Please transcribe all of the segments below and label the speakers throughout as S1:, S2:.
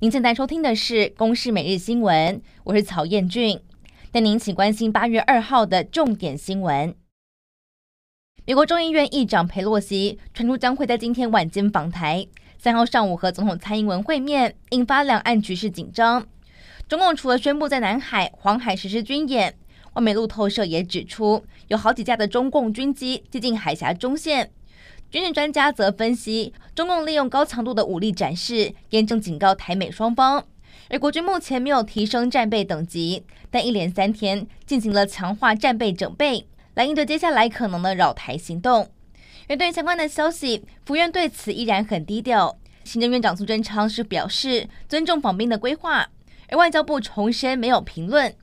S1: 您现在收听的是《公视每日新闻》，我是曹彦俊，带您一起关心八月二号的重点新闻。美国众议院议长佩洛西传出将会在今天晚间访台，三号上午和总统蔡英文会面，引发两岸局势紧张。中共除了宣布在南海、黄海实施军演，外媒路透社也指出，有好几架的中共军机接近海峡中线。军事专家则分析，中共利用高强度的武力展示，严正警告台美双方。而国军目前没有提升战备等级，但一连三天进行了强化战备整备，来应对接下来可能的扰台行动。而对于相关的消息，府院对此依然很低调。行政院长苏贞昌是表示尊重访兵的规划，而外交部重申没有评论。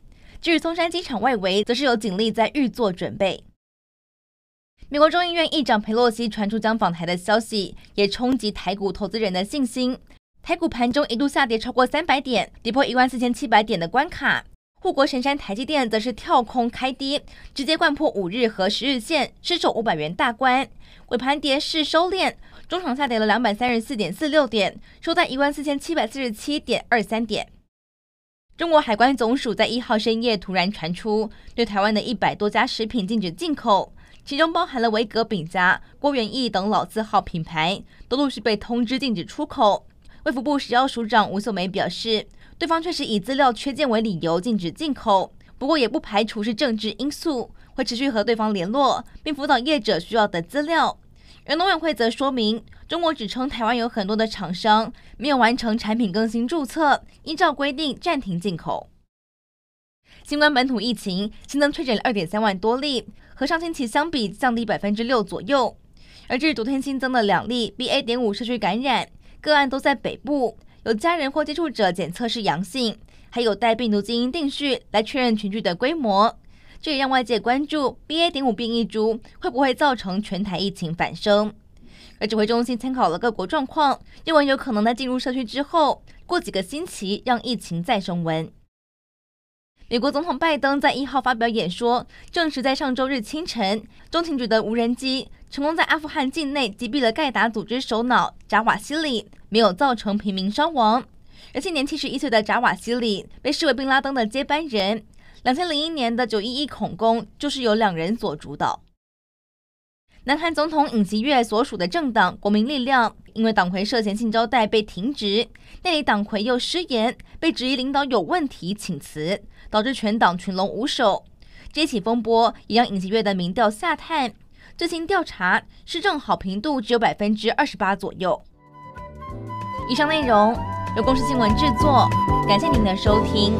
S1: 至于松山机场外围，则是有警力在预做准备。美国众议院议长佩洛西传出将访台的消息，也冲击台股投资人的信心。台股盘中一度下跌超过三百点，跌破一万四千七百点的关卡。护国神山台积电则是跳空开低，直接掼破五日和十日线，失守五百元大关。尾盘跌势收敛，中场下跌了两百三十四点四六点，收在一万四千七百四十七点二三点。中国海关总署在一号深夜突然传出，对台湾的一百多家食品禁止进口。其中包含了维格饼家、郭元益等老字号品牌，都陆续被通知禁止出口。卫福部食药署长吴秀梅表示，对方确实以资料缺件为理由禁止进口，不过也不排除是政治因素，会持续和对方联络，并辅导业者需要的资料。而农委会则说明，中国指称台湾有很多的厂商没有完成产品更新注册，依照规定暂停进口。新冠本土疫情新增确诊二点三万多例，和上星期相比降低百分之六左右。而至于昨天新增的两例 BA. 点五社区感染个案都在北部，有家人或接触者检测是阳性，还有待病毒基因定序来确认群聚的规模。这也让外界关注 BA. 点五变异株会不会造成全台疫情反升。而指挥中心参考了各国状况，认为有可能在进入社区之后，过几个星期让疫情再升温。美国总统拜登在一号发表演说，证实在上周日清晨，中情局的无人机成功在阿富汗境内击毙了盖达组织首脑扎瓦希里，没有造成平民伤亡。而现年七十一岁的扎瓦希里被视为宾拉登的接班人。两千零一年的九一一恐攻就是由两人所主导。南韩总统尹锡悦所属的政党国民力量，因为党魁涉嫌性招待被停职，内里党魁又失言，被质疑领导有问题，请辞，导致全党群龙无首。这起风波也让尹锡悦的民调下探，最新调查施政好评度只有百分之二十八左右。以上内容由公司新闻制作，感谢您的收听。